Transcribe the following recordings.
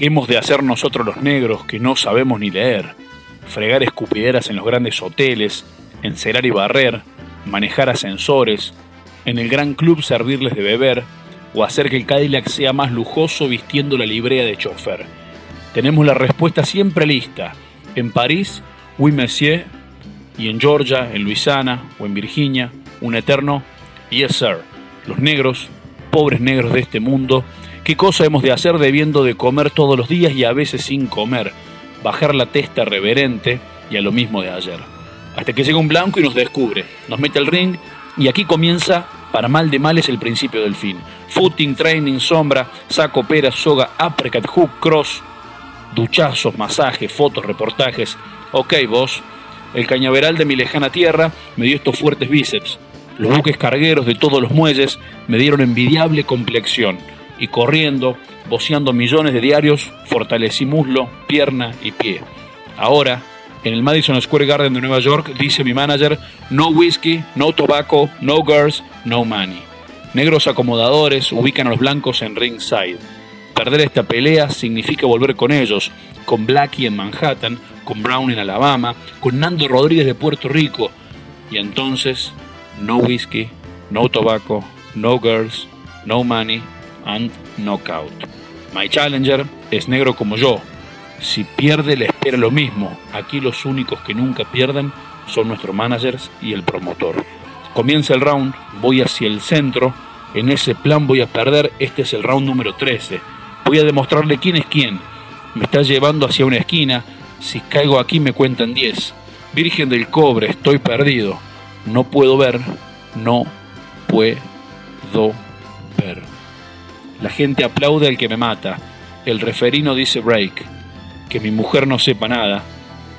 ¿Qué hemos de hacer nosotros los negros que no sabemos ni leer? Fregar escupideras en los grandes hoteles, encerar y barrer, manejar ascensores, en el gran club servirles de beber o hacer que el Cadillac sea más lujoso vistiendo la librea de chofer. Tenemos la respuesta siempre lista. En París, oui monsieur, y en Georgia, en Luisiana o en Virginia, un eterno yes sir. Los negros, pobres negros de este mundo, ¿qué cosa hemos de hacer debiendo de comer todos los días y a veces sin comer? Bajar la testa reverente y a lo mismo de ayer. Hasta que llega un blanco y nos descubre, nos mete al ring y aquí comienza, para mal de males, el principio del fin. Footing, training, sombra, saco, pera, soga, uppercut, hook, cross, duchazos, masajes, fotos, reportajes. Ok, vos, el cañaveral de mi lejana tierra me dio estos fuertes bíceps. Los buques cargueros de todos los muelles me dieron envidiable complexión. Y corriendo, boceando millones de diarios, fortalecí muslo, pierna y pie. Ahora, en el Madison Square Garden de Nueva York, dice mi manager, no whisky, no tobacco, no girls, no money. Negros acomodadores ubican a los blancos en ringside. Perder esta pelea significa volver con ellos, con Blackie en Manhattan, con Brown en Alabama, con Nando Rodríguez de Puerto Rico. Y entonces, no whisky, no tobacco, no girls, no money and knockout. My challenger es negro como yo, si pierde, le espera lo mismo. Aquí los únicos que nunca pierden son nuestros managers y el promotor. Comienza el round, voy hacia el centro. En ese plan voy a perder. Este es el round número 13. Voy a demostrarle quién es quién. Me está llevando hacia una esquina. Si caigo aquí me cuentan 10. Virgen del cobre, estoy perdido. No puedo ver. No puedo ver. La gente aplaude al que me mata. El referino dice break que mi mujer no sepa nada.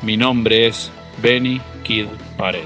Mi nombre es Benny Kid Pared.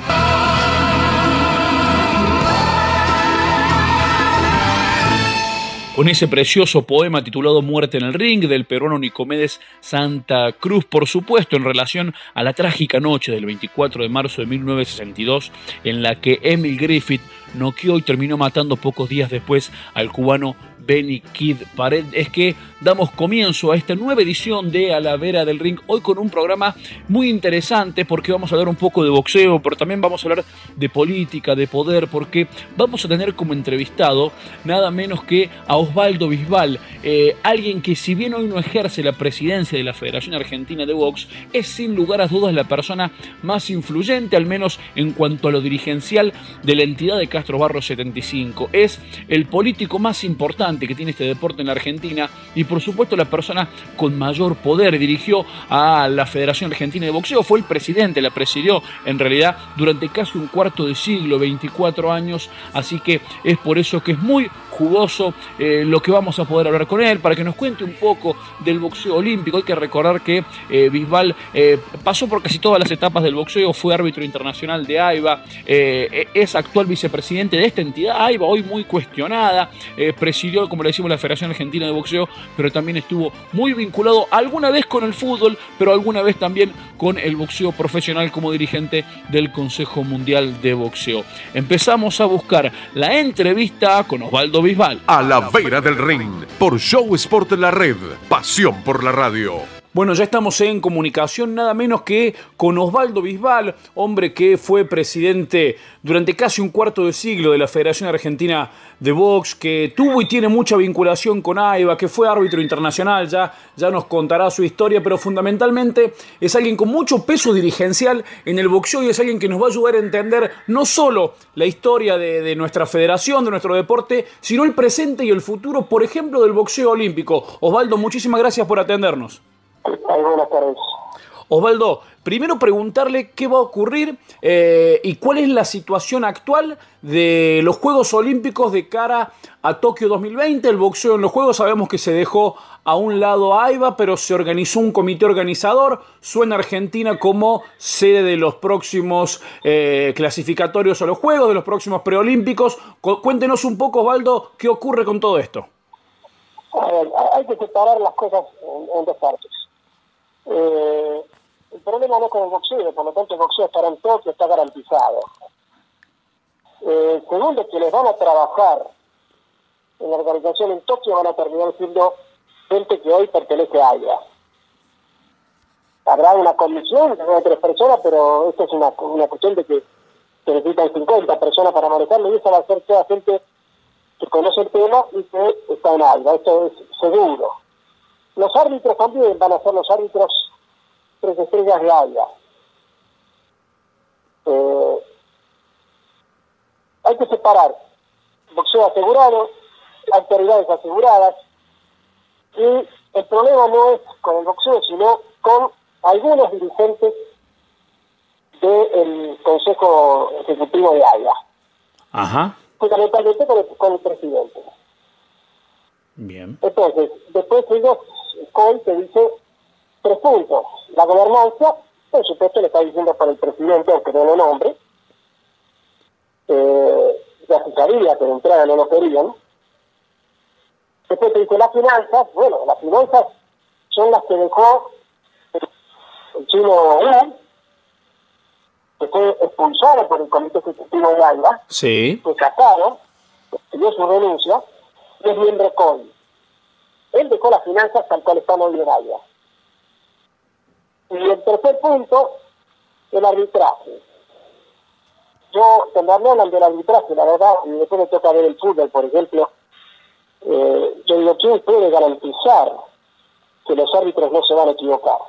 con ese precioso poema titulado Muerte en el Ring del peruano Nicomedes Santa Cruz, por supuesto en relación a la trágica noche del 24 de marzo de 1962 en la que Emil Griffith noqueó y terminó matando pocos días después al cubano Benny Kid Pared, es que damos comienzo a esta nueva edición de A la Vera del Ring, hoy con un programa muy interesante porque vamos a hablar un poco de boxeo, pero también vamos a hablar de política, de poder, porque vamos a tener como entrevistado nada menos que a Osvaldo Bisbal, eh, alguien que si bien hoy no ejerce la presidencia de la Federación Argentina de Box, es sin lugar a dudas la persona más influyente, al menos en cuanto a lo dirigencial, de la entidad de Castro Barro 75. Es el político más importante que tiene este deporte en la Argentina y por supuesto la persona con mayor poder. Dirigió a la Federación Argentina de Boxeo, fue el presidente, la presidió en realidad durante casi un cuarto de siglo, 24 años, así que es por eso que es muy jugoso eh, lo que vamos a poder hablar con él, para que nos cuente un poco del boxeo olímpico. Hay que recordar que eh, Bisbal eh, pasó por casi todas las etapas del boxeo, fue árbitro internacional de AIBA, e-, es actual vicepresidente de esta entidad, AIBA, hoy muy cuestionada, presidió, como le decimos, la Federación Argentina de Boxeo, pero también estuvo muy vinculado alguna vez con el fútbol, pero alguna vez también con el boxeo profesional como dirigente del Consejo Mundial de Boxeo. Empezamos a buscar la entrevista con Osvaldo Bisbal. A la vera del ring, por Show Sport La Red, pasión por la radio. Bueno, ya estamos en comunicación nada menos que con Osvaldo Bisbal, hombre que fue presidente durante casi un cuarto de siglo de la Federación Argentina de Box, que tuvo y tiene mucha vinculación con AIBA, que fue árbitro internacional, ya, ya nos contará su historia, pero fundamentalmente es alguien con mucho peso dirigencial en el boxeo y es alguien que nos va a ayudar a entender no solo la historia de, de nuestra federación, de nuestro deporte, sino el presente y el futuro, por ejemplo, del boxeo olímpico. Osvaldo, muchísimas gracias por atendernos buenas tardes. Osvaldo, primero preguntarle qué va a ocurrir eh, y cuál es la situación actual de los Juegos Olímpicos de cara a Tokio 2020. El boxeo en los Juegos sabemos que se dejó a un lado a AIBA, pero se organizó un comité organizador. Suena Argentina como sede de los próximos eh, clasificatorios a los Juegos, de los próximos preolímpicos. Cuéntenos un poco, Osvaldo, qué ocurre con todo esto. hay que separar las cosas en dos partes. Eh, el problema no es con el boxeo, por lo tanto el boxeo estará en Tokio, está garantizado. Eh, segundo, que les van a trabajar en la organización en Tokio van a terminar siendo gente que hoy pertenece a ella. Habrá una comisión de tres personas, pero esto es una, cuestión de que se necesitan 50 personas para manejarlo y eso va a ser toda gente que conoce el tema y que está en algo, esto es seguro. Los árbitros también van a ser los árbitros tres estrellas de AIA. Eh, hay que separar boxeo asegurado, autoridades aseguradas, y el problema no es con el boxeo, sino con algunos dirigentes del Consejo Ejecutivo de AIA. Ajá. Fundamentalmente con el, con el presidente. Bien. Entonces, después ellos, COI te dice tres puntos. La gobernanza, por supuesto, le está diciendo para el presidente, aunque no lo nombre. Eh, ya se sabía que de entrada no lo querían. Después te dice las finanzas, bueno, las finanzas son las que dejó el chino Wu, que fue expulsado por el Comité Ejecutivo de AIBA, Sí. fue casado, dio su renuncia, y es miembro COI. Él dejó las finanzas tal cual están hoy en. Y el tercer punto, el arbitraje. Yo, cuando hablan del arbitraje, la verdad, después me toca ver el fútbol, por ejemplo, eh, yo digo, ¿quién puede garantizar que los árbitros no se van a equivocar?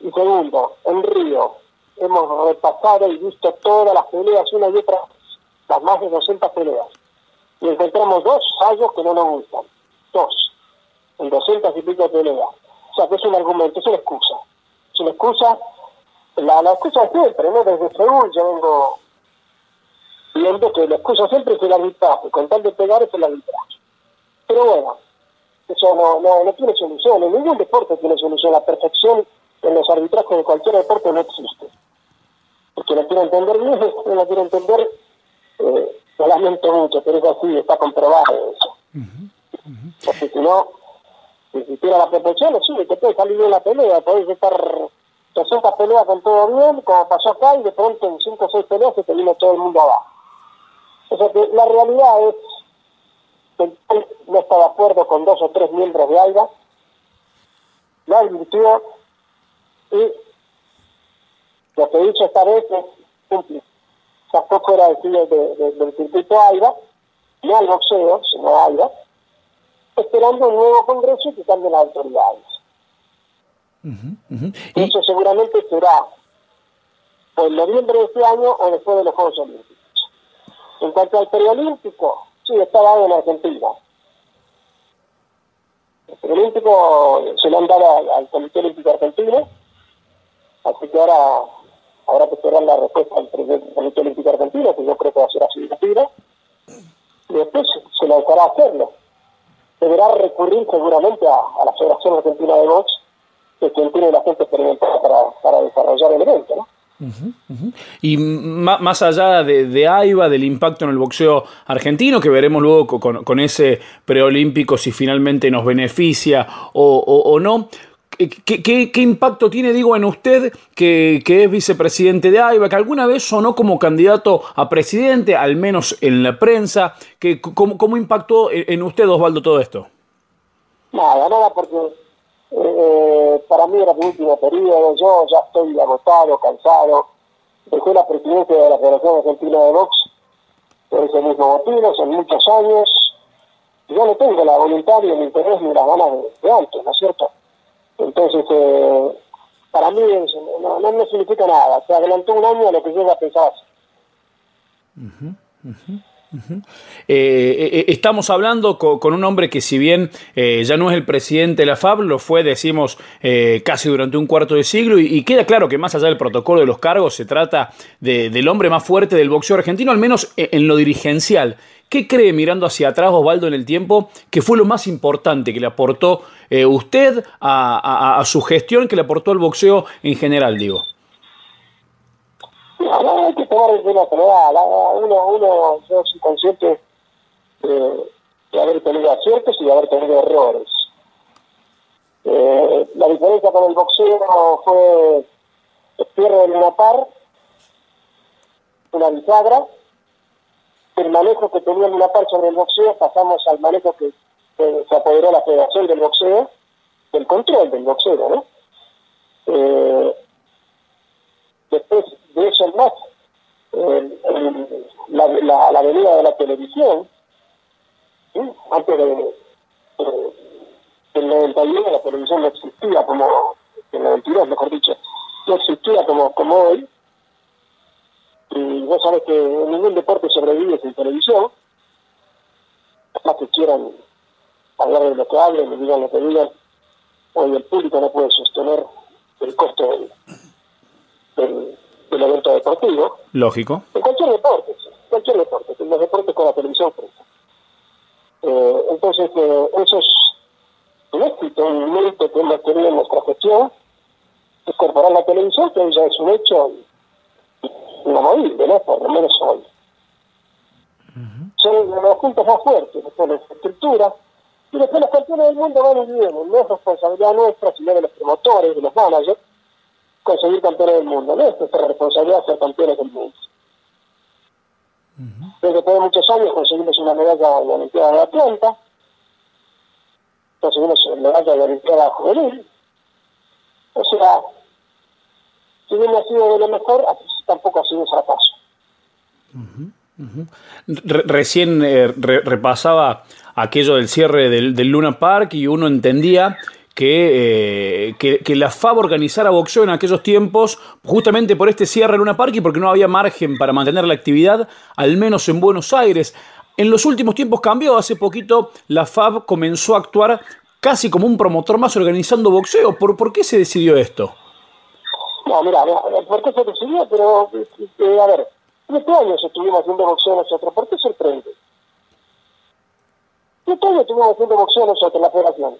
Y segundo, en Río hemos repasado y visto todas las peleas, una y otra, las más de 200 peleas, y encontramos dos fallos que no nos gustan. Dos, en 200 y pico peleas. O sea, que es un argumento, es una excusa. Es una excusa, la, la excusa de siempre, ¿no? Desde Seúl yo vengo viendo que la excusa siempre es el arbitraje, con tal de pegar es el arbitraje. Pero bueno, eso no, no, no tiene solución, ningún deporte tiene solución, la perfección en los arbitrajes de cualquier deporte no existe. Porque lo quiero entender bien, no lo quiero entender, eh, lo lamento mucho, pero es así, está comprobado eso. Porque si no, si existiera la perfección, sí, te puede salir bien la pelea, podés estar 60 peleas con todo bien, como pasó acá, y de pronto en 5 o 6 peleas se te todo el mundo abajo. O sea que la realidad es que PEN no está de acuerdo con dos o tres miembros de AIBA, lo advirtió y lo que he esta vez es cumplir. Sacó fuera de, de, del circuito AIBA, no al boxeo, sino a AIBA, esperando un nuevo congreso y que cambien las autoridades. Y, eso seguramente será o en noviembre de este año o después de los Juegos Olímpicos. En cuanto al preolímpico, sí, está dado en Argentina. El preolímpico se lo han dado al, al Comité Olímpico Argentino, así que ahora habrá que esperar la respuesta del Comité Olímpico Argentino, que yo creo que va a ser así de y después se lo dejará hacerlo. Deberá recurrir seguramente a, la Federación Argentina de Box, que quien tiene la gente experimentada para, desarrollar el evento, ¿no? y más allá de, de AIBA, del impacto en el boxeo argentino, que veremos luego co- con, ese preolímpico si finalmente nos beneficia o no. ¿Qué, qué- qué impacto tiene, digo, en usted, que, que es vicepresidente de AIBA, que alguna vez sonó como candidato a presidente, al menos en la prensa? Que, ¿cómo, ¿Cómo impactó en usted, Osvaldo, todo esto? Nada, nada, porque eh, para mí era mi último periodo, yo ya estoy agotado, cansado, dejé la presidencia de la Federación Argentina de Box por ese mismo motivo, son muchos años, yo no tengo la voluntad ni el interés ni las ganas de, de antes, ¿no es cierto? Entonces, eh, para mí no, no, significa nada, se adelantó un año a lo que yo ya pensaba. Eh, eh, estamos hablando co- con, un hombre que si bien ya no es el presidente de la FAB, lo fue, decimos, casi durante un cuarto de siglo y, queda claro que más allá del protocolo de los cargos se trata de- del hombre más fuerte del boxeo argentino, al menos en, en lo dirigencial. ¿Qué cree mirando hacia atrás Osvaldo en el tiempo que fue lo más importante que le aportó eh, usted a, a- su gestión, que le aportó el boxeo en general, digo? Hay que tomar general. ah, Uno, uno, yo soy consciente de, de haber tenido aciertos y de haber tenido errores. Eh, la diferencia con el boxeo fue el cierre del una par, una bisagra, el manejo que tenía el una par sobre el boxeo, pasamos al manejo que eh, se apoderó la Federación del Boxeo del control del boxeo, ¿no? Eh, después de eso más, la, la, la, venida de la televisión, antes de, del 91 la televisión no existía como, en el 92 mejor dicho, no existía como, como hoy, y vos sabés que ningún deporte sobrevive sin televisión, más que quieran hablar de lo que hablen, y digan lo que digan, hoy el público no puede sostener el costo del, del, evento deportivo. Lógico. En cualquier deporte, cualquier deporte, en los deportes con la televisión frente. Eh, entonces, eh, eso es un éxito, un mérito que hemos tenido en nuestra gestión, incorporar la televisión, que ya es un hecho inamovible, ¿no? Por lo menos hoy. Son los puntos más fuertes, después la estructura, y después los campeones del mundo van y vienen. No es responsabilidad nuestra, sino de los promotores, de los managers, conseguir campeones del mundo. No es nuestra responsabilidad ser campeones del mundo. Desde de muchos años conseguimos una medalla la Olimpiada de Atlanta, conseguimos una medalla de la Olimpiada Juvenil. O sea, si bien ha sido de lo mejor, tampoco ha sido un fracaso. recién eh, repasaba aquello del cierre del, Luna Park y uno entendía que, eh, que, que, la FAB organizara boxeo en aquellos tiempos justamente por este cierre de Luna Park y porque no había margen para mantener la actividad, al menos en Buenos Aires. En los últimos tiempos cambió, hace poquito la FAB comenzó a actuar casi como un promotor más organizando boxeo. ¿Por, qué se decidió esto? No, mira, ¿por qué se decidió? Pero, eh, a ver, este año estuvimos haciendo boxeo nosotros, ¿por qué sorprende? Este año estuvimos haciendo boxeo nosotros, en la federación.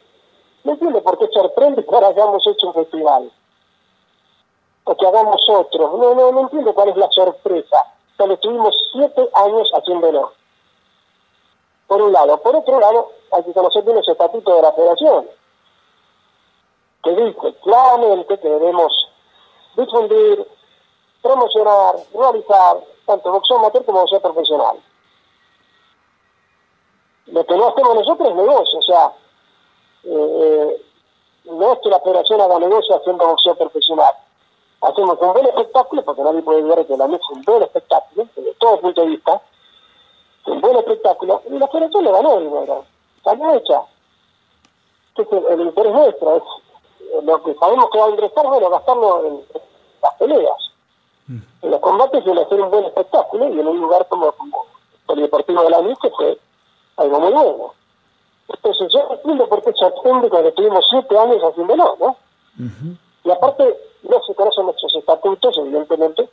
No entiendo por qué sorprende que ahora hayamos hecho un festival. O que hagamos otro. No, no, no entiendo cuál es la sorpresa. Cuando estuvimos siete años haciéndolo. Por un lado. Por otro lado, hay que conocer bien los estatutos de la federación. Que dice claramente que debemos difundir, promocionar, realizar tanto boxeo amateur como boxeo profesional. Lo que no hacemos nosotros es negocio, o sea, eh, no es que la federación haga negocio haciendo boxeo profesional. Hacemos un buen espectáculo, porque nadie puede ver que la mesa es un buen espectáculo, desde todo punto de vista, un buen espectáculo, y la federación le ganó dinero, salió hecha. Entonces, el, interés nuestro es eh, lo que sabemos que va a ingresar, bueno, gastarlo en, las peleas, mm. en los combates y en hacer un buen espectáculo, y en un lugar como, el Deportivo de la Luz, que fue algo muy bueno. Entonces yo entiendo por qué se atiende cuando tuvimos siete años haciéndolo, ¿no? Y aparte no se conocen nuestros estatutos, evidentemente,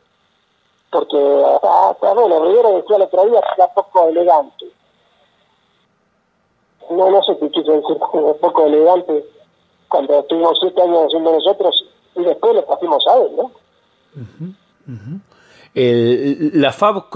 porque hasta, bueno, Rivera decía el otro día que era poco elegante. No, no sé qué quiso decir, poco elegante cuando tuvimos siete años haciendo nosotros y después le trajimos a él, ¿no? La FAB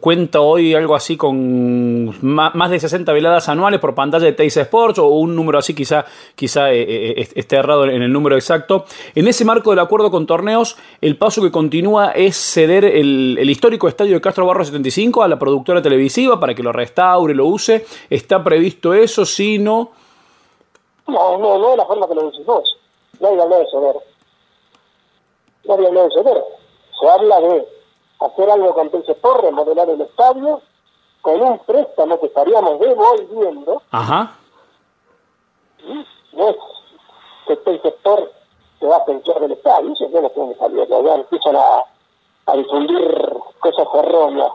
cuenta hoy algo así con más de 60 veladas anuales por pantalla de Teis Sports o un número así quizá, quizá eh, eh, esté errado en el número exacto. En ese marco del acuerdo con torneos, el paso que continúa es ceder el, histórico estadio de Castro Barro 75 a la productora televisiva para que lo restaure, lo use. ¿Está previsto eso? ¿Sí, no? No, no, es la forma que lo decís vos. Nadie habla de ceder. Nadie habla de ceder. Se habla de hacer algo con por remodelar el estadio, con un préstamo que estaríamos devolviendo. Ajá. No es que el sector se va a pensar del estadio, eso no tiene que salir, ya empiezan a, a difundir cosas erróneas.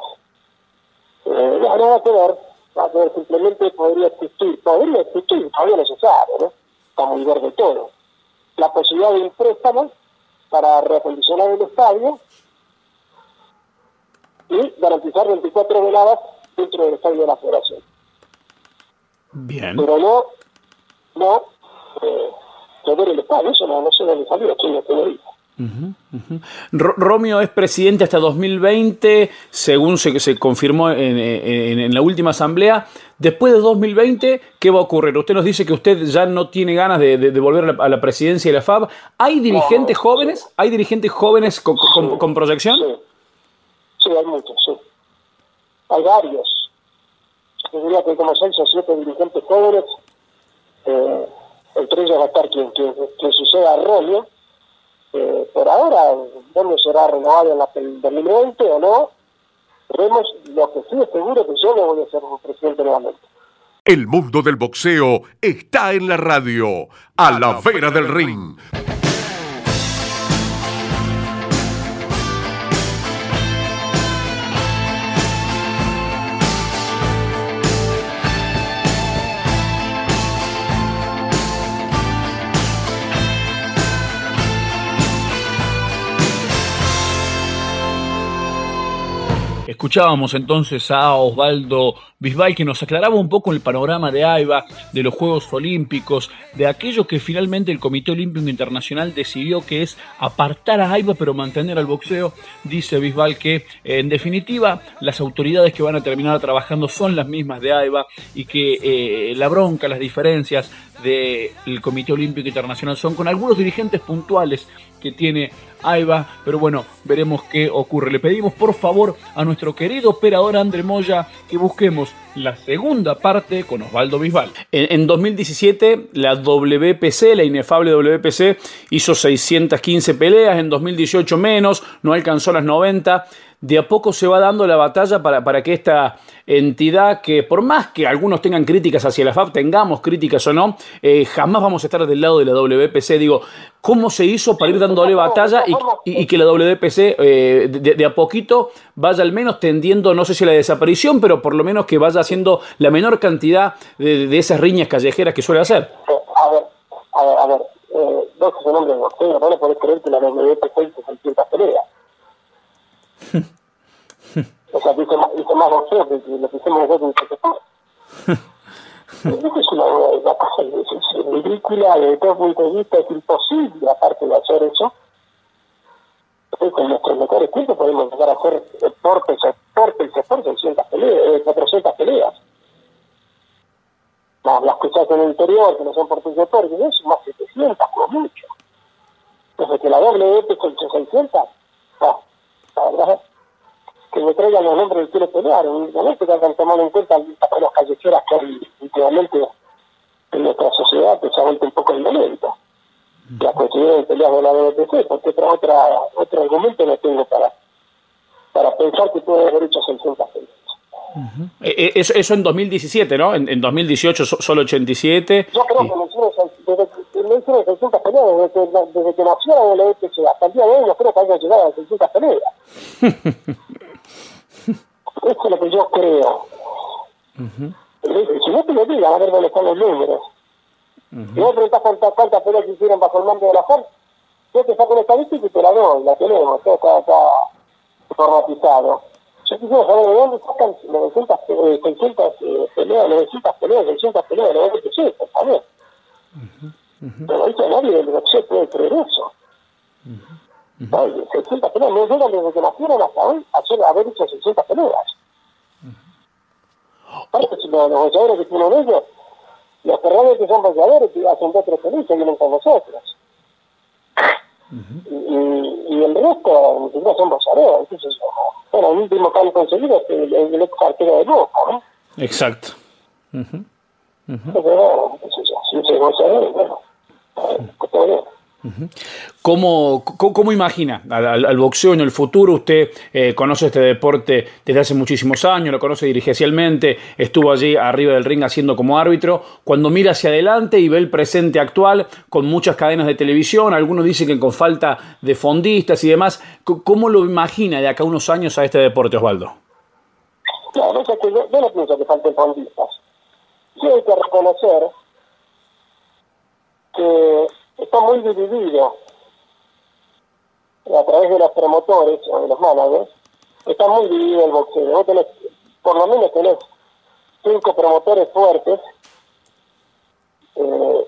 Eh, no, no va a quedar, va a quedar, simplemente podría existir, podría existir, todavía no se sabe, ¿no? Está muy verde todo. La posibilidad de un préstamo para reacondicionar el estadio y garantizar 24 veladas dentro del estadio de la federación. Bien. Pero no, no, eh, el estadio, eso no, no sé dónde salió, quién lo tiene Romeo es presidente hasta 2020, según se, se confirmó en, en, la última asamblea. Después de 2020, ¿qué va a ocurrir? Usted nos dice que usted ya no tiene ganas de, de, volver a la, presidencia de la FAB. ¿Hay dirigentes jóvenes? ¿Hay dirigentes jóvenes con, con, proyección? Sí. Sí, hay muchos, sí. Hay varios. Yo diría que hay como seis o siete dirigentes jóvenes Eh, entre ellos va a estar quien, quien, quien suceda a Rolio. Eh, por ahora, ¿dónde será renovado en la, el 2020 o no? Veremos, lo que sí es seguro que yo no voy a ser presidente nuevamente. El mundo del boxeo está en la radio, a, la, vera del ring. Escuchábamos entonces a Osvaldo Bisbal que nos aclaraba un poco el panorama de AIBA, de los Juegos Olímpicos, de aquello que finalmente el Comité Olímpico Internacional decidió que es apartar a AIBA pero mantener al boxeo. Dice Bisbal que en definitiva las autoridades que van a terminar trabajando son las mismas de AIBA y que eh, la bronca, las diferencias del Comité Olímpico Internacional son con algunos dirigentes puntuales que tiene AIBA, pero bueno, veremos qué ocurre. Le pedimos por favor a nuestro querido operador André Moya que busquemos la segunda parte con Osvaldo Bisbal. En, en 2017 la WPC, la inefable WPC, hizo 615 peleas, en 2018 menos, no alcanzó las 90 de a poco se va dando la batalla para, para, que esta entidad, que por más que algunos tengan críticas hacia la FAB, tengamos críticas o no, eh, jamás vamos a estar del lado de la WPC. Digo, ¿cómo se hizo para ir dándole batalla y, y, y que la WPC eh, de, de, a poquito vaya al menos tendiendo, no sé si la desaparición, pero por lo menos que vaya haciendo la menor cantidad de, de esas riñas callejeras que suele hacer? A ver, a ver, a ver. Eh, vos sos un hombre de boxeo, no le podés creer que la WPC hizo 600 peleas. o sea, hice más, hice más boxeo que lo que hicimos nosotros en es una, una cosa es, es ridícula desde todo punto de vista, es imposible, aparte de hacer eso. Con nuestros mejores tiempos podemos llegar a hacer deportes, deportes, deportes, 600 peleas, eh, 400 peleas. Más las que se hacen en el interior, que no son por deportes, eso, más 700, como mucho. Entonces, que la EP con 600, no, la verdad que me traigan los nombres del quiero pelear, únicamente que hayan tomado en cuenta las callejeras que hay últimamente en nuestra sociedad, que se ha vuelto un poco el momento. La cuestión de peleas de la WPC, porque otra, otra, otro argumento no tengo para, para pensar que puede haber hecho 600 peleas. Uh -huh. eso, eso en 2017, ¿no? En, en 2018 solo 87. Yo creo y... que me hicieron, desde, me hicieron 600 peleas desde que, desde que nació la WPC hasta el día de hoy, no creo que haya llegado a 600 peleas. Eso es lo que yo creo. Uh -huh. Si no te lo digan, a ver dónde están los números. Uh -huh. Si vos preguntás cuántas, cuántas peleas que hicieron bajo el mando de la FARC, yo te saco una estadística y te la doy, la tenemos, todo está, está informatizado. Yo quisiera saber de dónde sacan 900, eh, 600 eh, peleas, 900 peleas, 600 peleas de la UFC, por favor. Uh -huh. Pero eso nadie del boxeo puede creer eso. Uh -huh. Uh -huh. Oye, 600 peleas, no llegan desde que nacieron hasta hoy a haber hecho 600 peleas. Aparte, si los boxeadores que tienen ellos, los perdedores que son boxeadores que hacen dos o tres peleas vienen con nosotros. Uh -huh. y, y, el resto siquiera son. Entonces, bueno, el último que han conseguido es el, el, el ex arquero de Boca, ¿no? Exacto. Uh -huh. Entonces, bueno, entonces, si es boxeador, bueno, está bien. ¿Cómo, cómo, cómo imagina al, boxeo en el futuro? Usted eh, conoce este deporte desde hace muchísimos años, lo conoce dirigencialmente, estuvo allí arriba del ring haciendo como árbitro. Cuando mira hacia adelante y ve el presente actual, con muchas cadenas de televisión, algunos dicen que con falta de fondistas y demás, ¿cómo lo imagina de acá unos años a este deporte, Osvaldo? No sé que yo, yo no pienso que falten fondistas. Sí hay que reconocer que está muy dividido a través de los promotores o de los managers, está muy dividido el boxeo. Vos tenés, por lo menos tenés cinco promotores fuertes eh,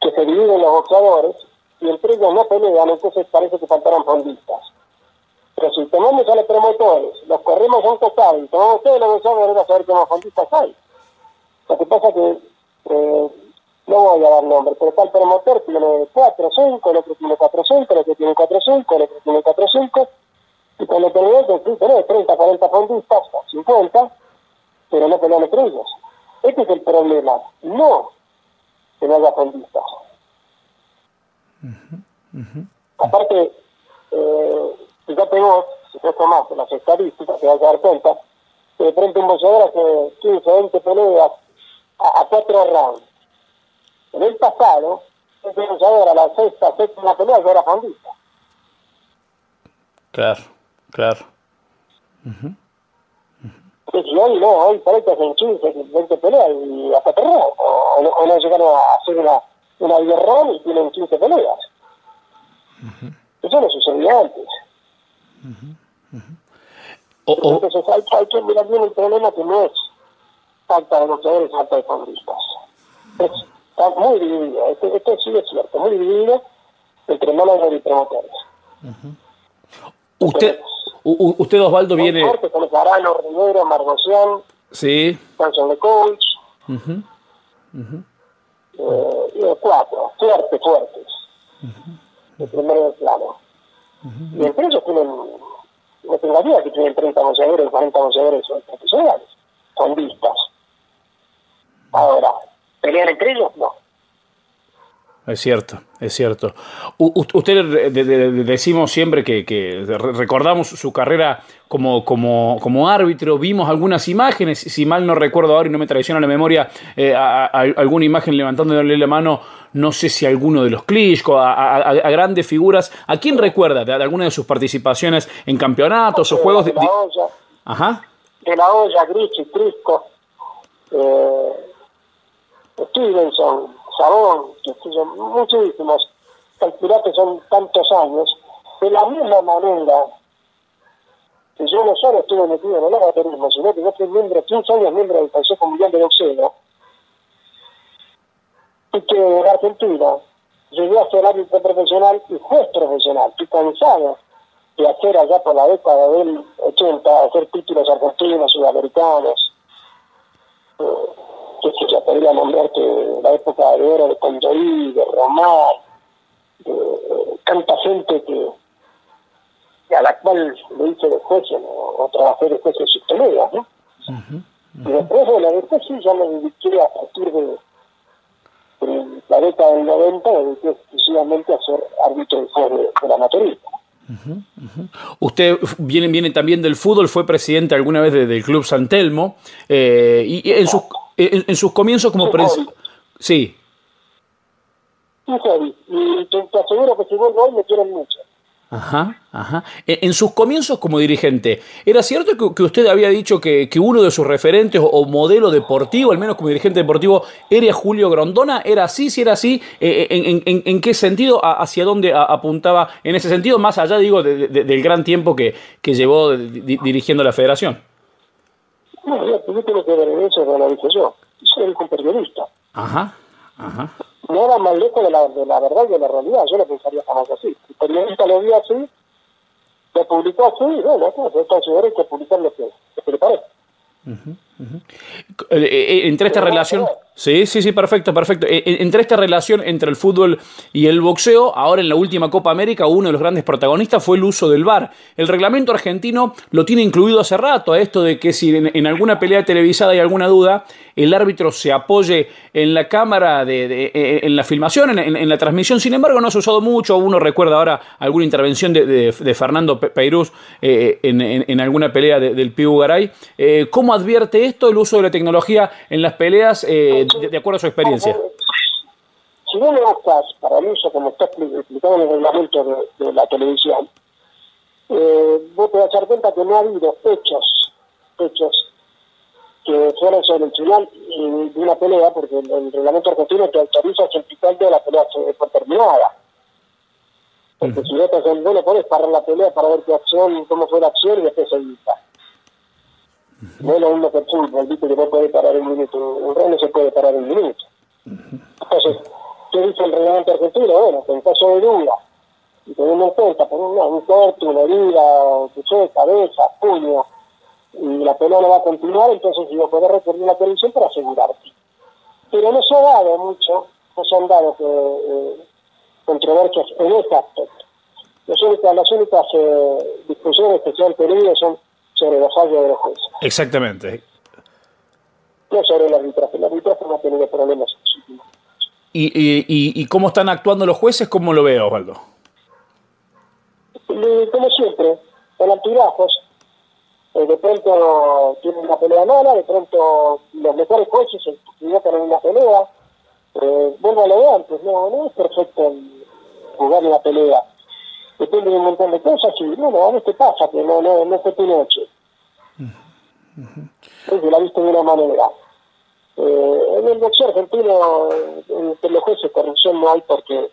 que se dividen los boxeadores y entre ellos no pelean, entonces parece que faltaron fondistas. Pero si tomamos a los promotores, los corremos a un costado y tomamos todos los boxeadores, a saber qué más fondistas hay. Lo que pasa que eh, no voy a dar nombre, pero está el promotor tiene 4 5, el otro tiene 4 5, el otro tiene 4 5, el otro tiene 4 5, y cuando sí, tenés 30, 40 fondistas, o 50, pero no pelean entre ellos. Este es el problema. No que no haya fondistas. Aparte, eh, fíjate vos, si te tomas las estadísticas, te vas a dar cuenta que de pronto un boxeador hace 15 20 peleas a, a cuatro rounds. En el pasado, ese boxeador a la sexta, séptima pelea ya era fondista. Claro, claro. Pues y hoy no, hoy parece que hacen 15, 20 peleas y hasta te o, o, no, o no llegaron a hacer una, una guerrón y tienen 15 peleas. Eso no sucedía antes. O, o- Entonces hay, hay que mirar bien el problema que no es falta de boxeadores, falta de fondistas. Es, está muy dividido, esto, esto sí es cierto, muy dividido entre managers y promotores. usted, u- u- usted Osvaldo viene... Con Arano, Rivero, Margocián, Sí. Johnson de Coach, ujú. eh, y cuatro, fuertes, fuertes. El primero del plano. Y entre ellos tienen, no tengo duda que tienen 30 boxeadores, 40 boxeadores profesionales, con vistas. Ahora, ¿pelear entre ellos? No. Es cierto, es cierto. U- usted de- de- de- decimos siempre que, que re- recordamos su carrera como, como, como árbitro, vimos algunas imágenes, si mal no recuerdo ahora y no me traiciona la memoria, eh, a- a- alguna imagen levantándole la mano, no sé si alguno de los Klitschko, a, grandes figuras. ¿A quién recuerda de, alguna de sus participaciones en campeonatos o juegos? De, de de- la olla, Ajá. de la olla, Grichi, Trisco, eh, Stevenson, Sabón, muchísimos. Calculá que son tantos años. De la misma manera que yo no solo estuve metido en el amateurismo, sino que yo fui miembro, 15 años miembro del Consejo Mundial de Boxeo, y que en Argentina llegué a ser árbitro profesional y juez profesional, y cansado de hacer allá por la década del 80, hacer títulos argentinos, sudamericanos, eh, qué sé yo, podría nombrarte la época de oro de Condorí, de Román, de eh, tanta gente que a la cual le hice de juez o, o trabajé de juez en sus peleas, ¿no? Y después, bueno, después sí ya me dediqué a partir de, de la década del 90, me dediqué exclusivamente a ser árbitro y juez de, del amateurismo. Usted viene, viene también del fútbol, fue presidente alguna vez de- del Club San Telmo, eh, y y en sus, en, en sus comienzos como presidente... Sí, Y heavy. Y te, te aseguro que si vuelvo hoy me quieren mucho. Ajá, ajá. En, sus comienzos como dirigente, ¿era cierto que, que usted había dicho que, que uno de sus referentes o, o modelo deportivo, al menos como dirigente deportivo, era Julio Grondona? ¿Era así? Si era así, eh, en, en- en- qué sentido? ¿A- ¿Hacia dónde a- apuntaba? En ese sentido, más allá, digo, de- de- del gran tiempo que, que llevó di- di- dirigiendo la federación. No, yo, yo tengo que no lo dije yo. Soy un periodista. Ajá, ajá. Nada más lejos de la, de la verdad y de la realidad. Yo lo pensaría jamás así. El periodista lo vio así, lo publicó así, y bueno, pues, su derecho a publicar lo que, lo que le parece. Eh, eh, entre esta Pero, relación. pero- Sí, sí, sí, perfecto, perfecto. Eh, eh, Entre esta relación entre el fútbol y el boxeo, ahora en la última Copa América, uno de los grandes protagonistas fue el uso del VAR. El reglamento argentino lo tiene incluido hace rato, a esto de que si en, alguna pelea televisada hay alguna duda, el árbitro se apoye en la cámara, de, eh, en la filmación, en, la transmisión. Sin embargo, no se ha usado mucho. Uno recuerda ahora alguna intervención de, Fernando Pe- Peiruz eh, en, alguna pelea de- del Piu Garay. Eh, ¿Cómo advierte esto el uso de la tecnología en las peleas eh, de, de acuerdo a su experiencia? Si vos lo buscas para el uso, como está expli- explicado en el reglamento de, de la televisión, eh, vos te vas a dar cuenta que no ha habido hechos, hechos que fueron sobre el final eh, de una pelea, porque el, el reglamento argentino te autoriza siempre y cuando la pelea se fue terminada. Porque si vos te haces, vos no podés parar la pelea para ver qué acción, cómo fue la acción y después seguirla. No es lo mismo que el fútbol, viste que no puede parar un minuto, un rey no se puede parar un minuto. Entonces, ¿qué dice el reglamento argentino? Bueno, que en caso de duda, y teniendo en cuenta por un, un corte, una herida, que sé, cabeza, puño, y la pelea no va a continuar, entonces yo puedo recurrir a la televisión para asegurarte. Pero no se ha dado mucho, no se han dado eh, controversias en ese aspecto. Las únicas, las únicas eh, discusiones que se han tenido son sobre los fallos de los jueces, Exactamente. no sobre el arbitraje. El arbitraje no ha tenido problemas en últimos años. ¿Y, cómo están actuando los jueces? ¿Cómo lo veo, Osvaldo? Como siempre, con altibajos. Eh, de pronto tienen una pelea mala, de pronto los mejores jueces se equivocan en una pelea. Eh, vuelvo a lo de antes, no, no es perfecto jugar una pelea. Depende de un montón de cosas y bueno, a veces pasa que no, no, no fue tu noche. Uh la viste de una manera. Eh, en el boxeo argentino, en los jueces corrupción no hay porque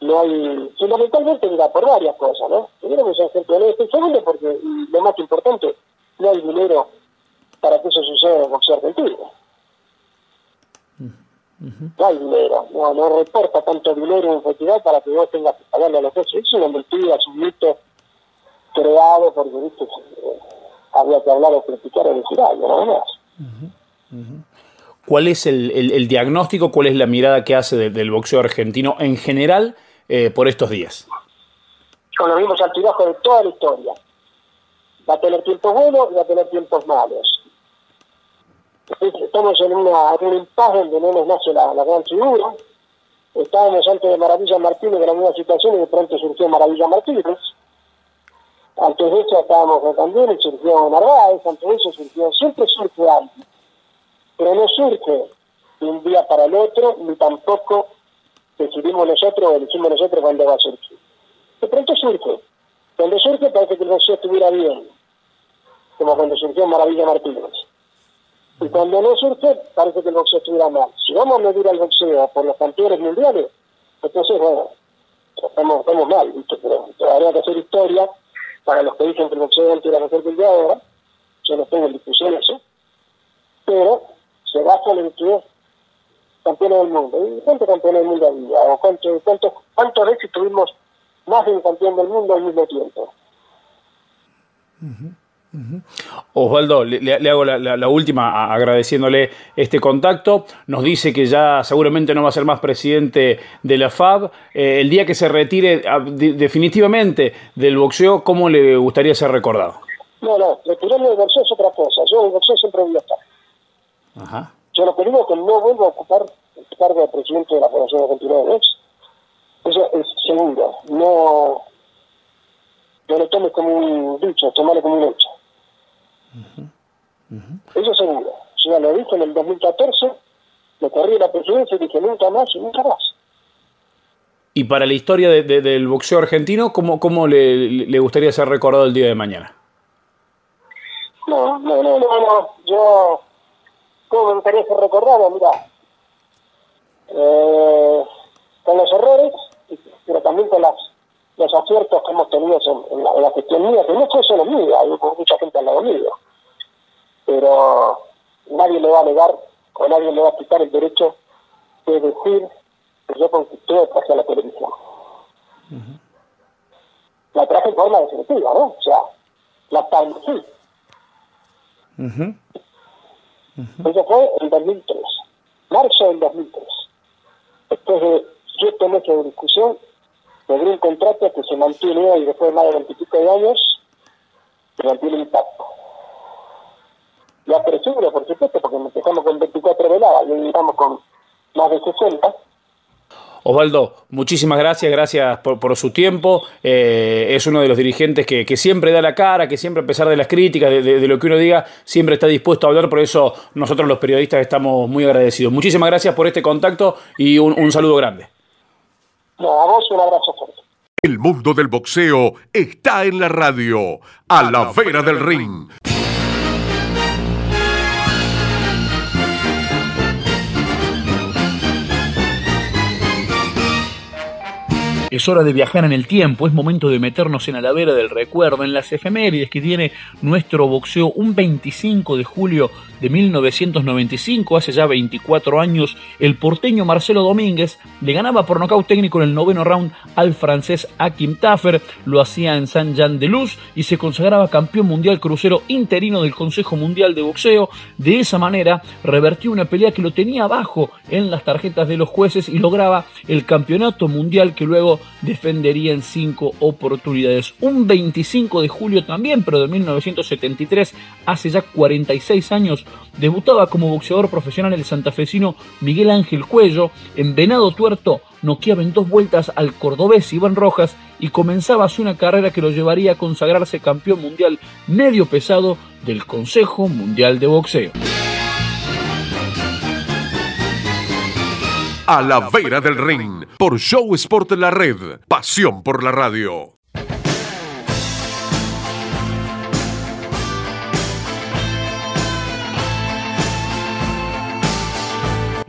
no hay, fundamentalmente mira, por varias cosas, ¿no? Primero que son gente honesta y segundo porque, lo más importante, no hay dinero para que eso suceda en el boxeo argentino. No hay dinero, no, no reporta tanto dinero en festival para que vos tengas que pagarle a los jueces. Es una mentira, es un mito creado porque, viste, eh, había que hablar o criticar o decir algo, nada más. ¿Cuál es el, diagnóstico, cuál es la mirada que hace del boxeo argentino en general eh, por estos días? Con los mismos altibajos de toda la historia. Va a tener tiempos buenos y va a tener tiempos malos. Estamos en, una, en un impasse donde no nos nace la, gran figura. Estábamos antes de Maravilla Martínez en la misma situación y de pronto surgió Maravilla Martínez. Antes de eso estábamos también y surgió Narváez, antes de eso surgió, siempre surge algo pero no surge de un día para el otro, ni tampoco decidimos nosotros o decimos nosotros cuándo va a surgir. De pronto surge. Cuando surge parece que el boxeo estuviera bien, como cuando surgió Maravilla Martínez. Y cuando no surge, parece que el boxeo estuviera mal. Si vamos a medir al boxeo por los campeones mundiales, entonces, bueno, estamos, estamos mal, ¿viste? pero habría que hacer historia para los que dicen que el boxeo antes era mejor que el de ahora. Yo no tengo en discusión eso. Pero se basa en que campeones del mundo. ¿Y cuántos campeones del mundo había? ¿O cuántos, cuántos, cuántas veces tuvimos más de un campeón del mundo al mismo tiempo? Osvaldo, le, hago la, última agradeciéndole este contacto. Nos dice que ya seguramente no va a ser más presidente de la FAB. Eh, el día que se retire definitivamente del boxeo, ¿cómo le gustaría ser recordado? No, no, retirarme del boxeo es otra cosa. Yo el boxeo siempre voy a estar. Yo lo que digo es que no vuelvo a ocupar el cargo de presidente de la Federación Argentina de Box. Eso es seguro. No, no lo tomes como un dicho, tomalo como un hecho. Eso es seguro. Yo ya lo dije en el 2014, me corrí la presidencia y dije nunca más y nunca más. Y para la historia del boxeo argentino, ¿cómo, cómo le, le, gustaría ser recordado el día de mañana? No, no, no, no, no. Yo ¿Cómo me gustaría ser recordado? Mira, eh, con los errores, pero también con las, los aciertos que hemos tenido en, la, gestión mía, que no fue solo mía, hay mucha gente al lado mío. Pero nadie le va a negar o nadie le va a quitar el derecho de decir que yo conquisté hacia la televisión. La traje en forma definitiva, ¿no? O sea, la establecí. Eso fue en 2003, marzo del 2003. Después de siete meses de discusión, logré un contrato que se mantiene hoy, después de más de 25 de años, se mantiene intacto. Lo apresuro, por supuesto, porque empezamos con 24 veladas y hoy estamos con más de 60 Osvaldo, muchísimas gracias, gracias por, su tiempo. Eh, es uno de los dirigentes que, siempre da la cara, que siempre a pesar de las críticas, de, lo que uno diga, siempre está dispuesto a hablar. Por eso nosotros los periodistas estamos muy agradecidos. Muchísimas gracias por este contacto y un, saludo grande. A vos un abrazo fuerte. El mundo del boxeo está en la radio, a, la, vera del ring. Es hora de viajar en el tiempo, es momento de meternos en la vera del recuerdo, en las efemérides que tiene nuestro boxeo un 25 de julio de 1995, hace ya 24 años, el porteño Marcelo Domínguez le ganaba por nocaut técnico en el noveno round al francés Akim Taffer, lo hacía en San Jean de Luz y se consagraba campeón mundial crucero interino del Consejo Mundial de Boxeo. De esa manera revertió una pelea que lo tenía abajo en las tarjetas de los jueces y lograba el campeonato mundial que luego defendería en cinco oportunidades. Un 25 de julio también, pero de 1973, hace ya 46 años, debutaba como boxeador profesional el santafesino Miguel Ángel Cuello. En Venado Tuerto noqueaba en dos vueltas al cordobés Iván Rojas y comenzaba así una carrera que lo llevaría a consagrarse campeón mundial medio pesado del Consejo Mundial de Boxeo. A la vera del ring, por Show Sport La Red, pasión por la radio.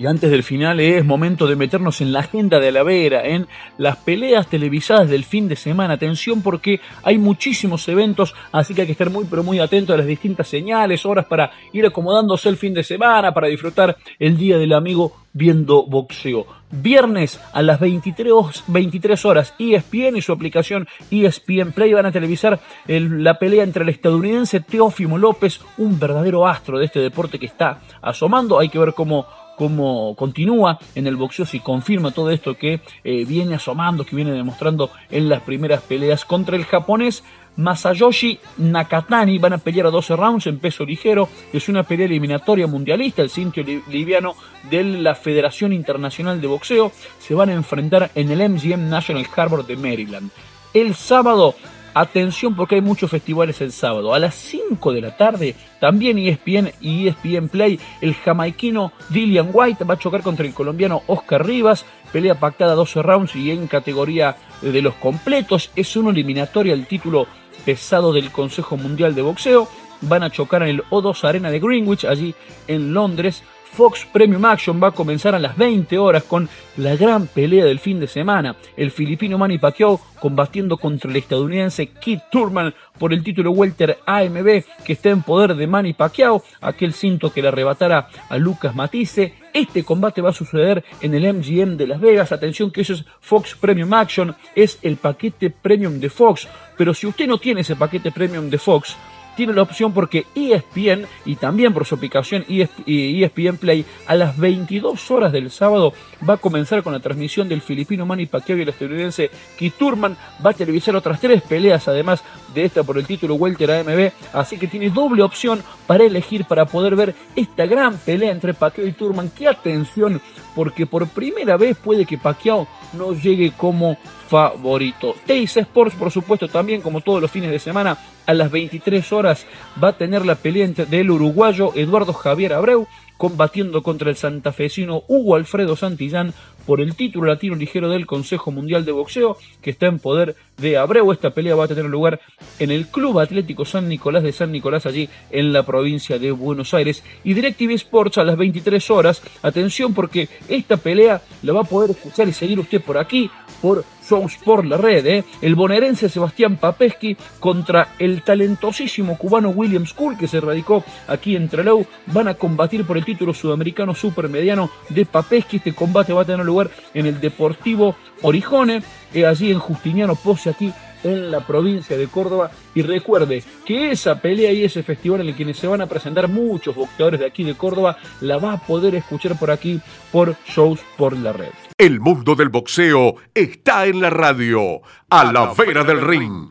Y antes del final es momento de meternos en la agenda de la vera, en las peleas televisadas del fin de semana. Atención porque hay muchísimos eventos, así que hay que estar muy pero muy atento a las distintas señales, horas para ir acomodándose el fin de semana, para disfrutar el día del amigo viendo boxeo. Viernes a las 23, 23 horas, ESPN y su aplicación ESPN Play van a televisar la pelea entre el estadounidense Teófimo López, un verdadero astro de este deporte que está asomando. Hay que ver cómo cómo continúa en el boxeo, si confirma todo esto que eh, viene asomando, que viene demostrando en las primeras peleas contra el japonés. Masayoshi Nakatani van a pelear a 12 rounds en peso ligero. Es una pelea eliminatoria mundialista, el cinto liviano de la Federación Internacional de Boxeo. Se van a enfrentar en el MGM National Harbor de Maryland. El sábado Atención porque hay muchos festivales el sábado. A las 5 de la tarde, también ESPN y ESPN Play, el jamaiquino Dillian White va a chocar contra el colombiano Oscar Rivas. Pelea pactada 12 rounds y en categoría de los completos. Es una eliminatoria al título pesado del Consejo Mundial de Boxeo. Van a chocar en el O2 Arena de Greenwich, allí en Londres. Fox Premium Action va a comenzar a las 20 horas con la gran pelea del fin de semana. El filipino Manny Pacquiao combatiendo contra el estadounidense Keith Turman por el título Welter AMB que está en poder de Manny Pacquiao, aquel cinto que le arrebatara a Lucas Matisse. Este combate va a suceder en el MGM de Las Vegas. Atención que eso es Fox Premium Action, es el paquete premium de Fox. Pero si usted no tiene ese paquete premium de Fox, tiene la opción porque ESPN y también por su aplicación ESPN Play a las 22 horas del sábado va a comenzar con la transmisión del filipino Manny Pacquiao y el estadounidense Keith Turman. Va a televisar otras tres peleas además de esta por el título Welter AMB, así que tiene doble opción para elegir para poder ver esta gran pelea entre Pacquiao y Turman. ¡Qué atención! Porque por primera vez puede que Pacquiao no llegue como favorito. Teis Sports, por supuesto, también como todos los fines de semana, a las 23 horas va a tener la pelea del uruguayo Eduardo Javier Abreu combatiendo contra el santafesino Hugo Alfredo Santillán por el título latino ligero del Consejo Mundial de Boxeo, que está en poder de Abreu. Esta pelea va a tener lugar en el Club Atlético San Nicolás de San Nicolás, allí en la provincia de Buenos Aires. Y DirecTV Sports a las 23 horas. Atención porque esta pelea la va a poder escuchar y seguir usted por aquí, por Shows por la red. ¿eh? El bonaerense Sebastián Papeschi contra el talentosísimo cubano William School, que se radicó aquí en Trelew. Van a combatir por el título sudamericano supermediano de Papeschi. Este combate va a tener lugar en el Deportivo Orijone, eh, allí en Justiniano Pose, aquí en la provincia de Córdoba. Y recuerde que esa pelea y ese festival en el que se van a presentar muchos boxeadores de aquí de Córdoba, la va a poder escuchar por aquí por shows por la red. El mundo del boxeo está en la radio, a, la, vera del ring.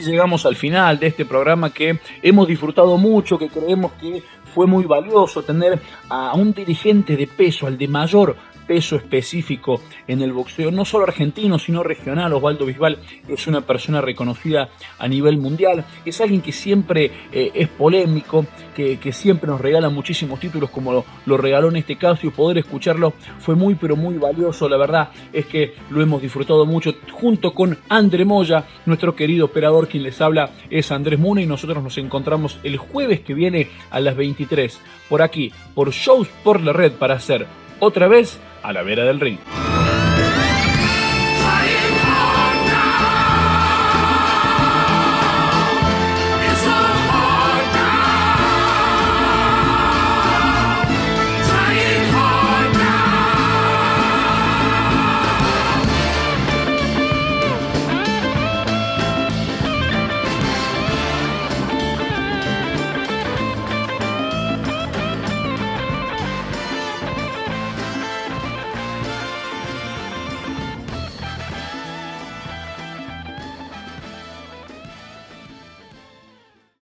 Así llegamos al final de este programa que hemos disfrutado mucho, que creemos que fue muy valioso tener a un dirigente de peso, al de mayor peso específico en el boxeo, no solo argentino, sino regional. Osvaldo Bisbal es una persona reconocida a nivel mundial, es alguien que siempre eh, es polémico, que, siempre nos regala muchísimos títulos como lo, regaló en este caso y poder escucharlo fue muy pero muy valioso, la verdad es que lo hemos disfrutado mucho junto con André Moya, nuestro querido operador quien les habla es Andrés Muna y nosotros nos encontramos el jueves que viene a las 23 por aquí, por Shows por la Red para hacer otra vez a la vera del ring.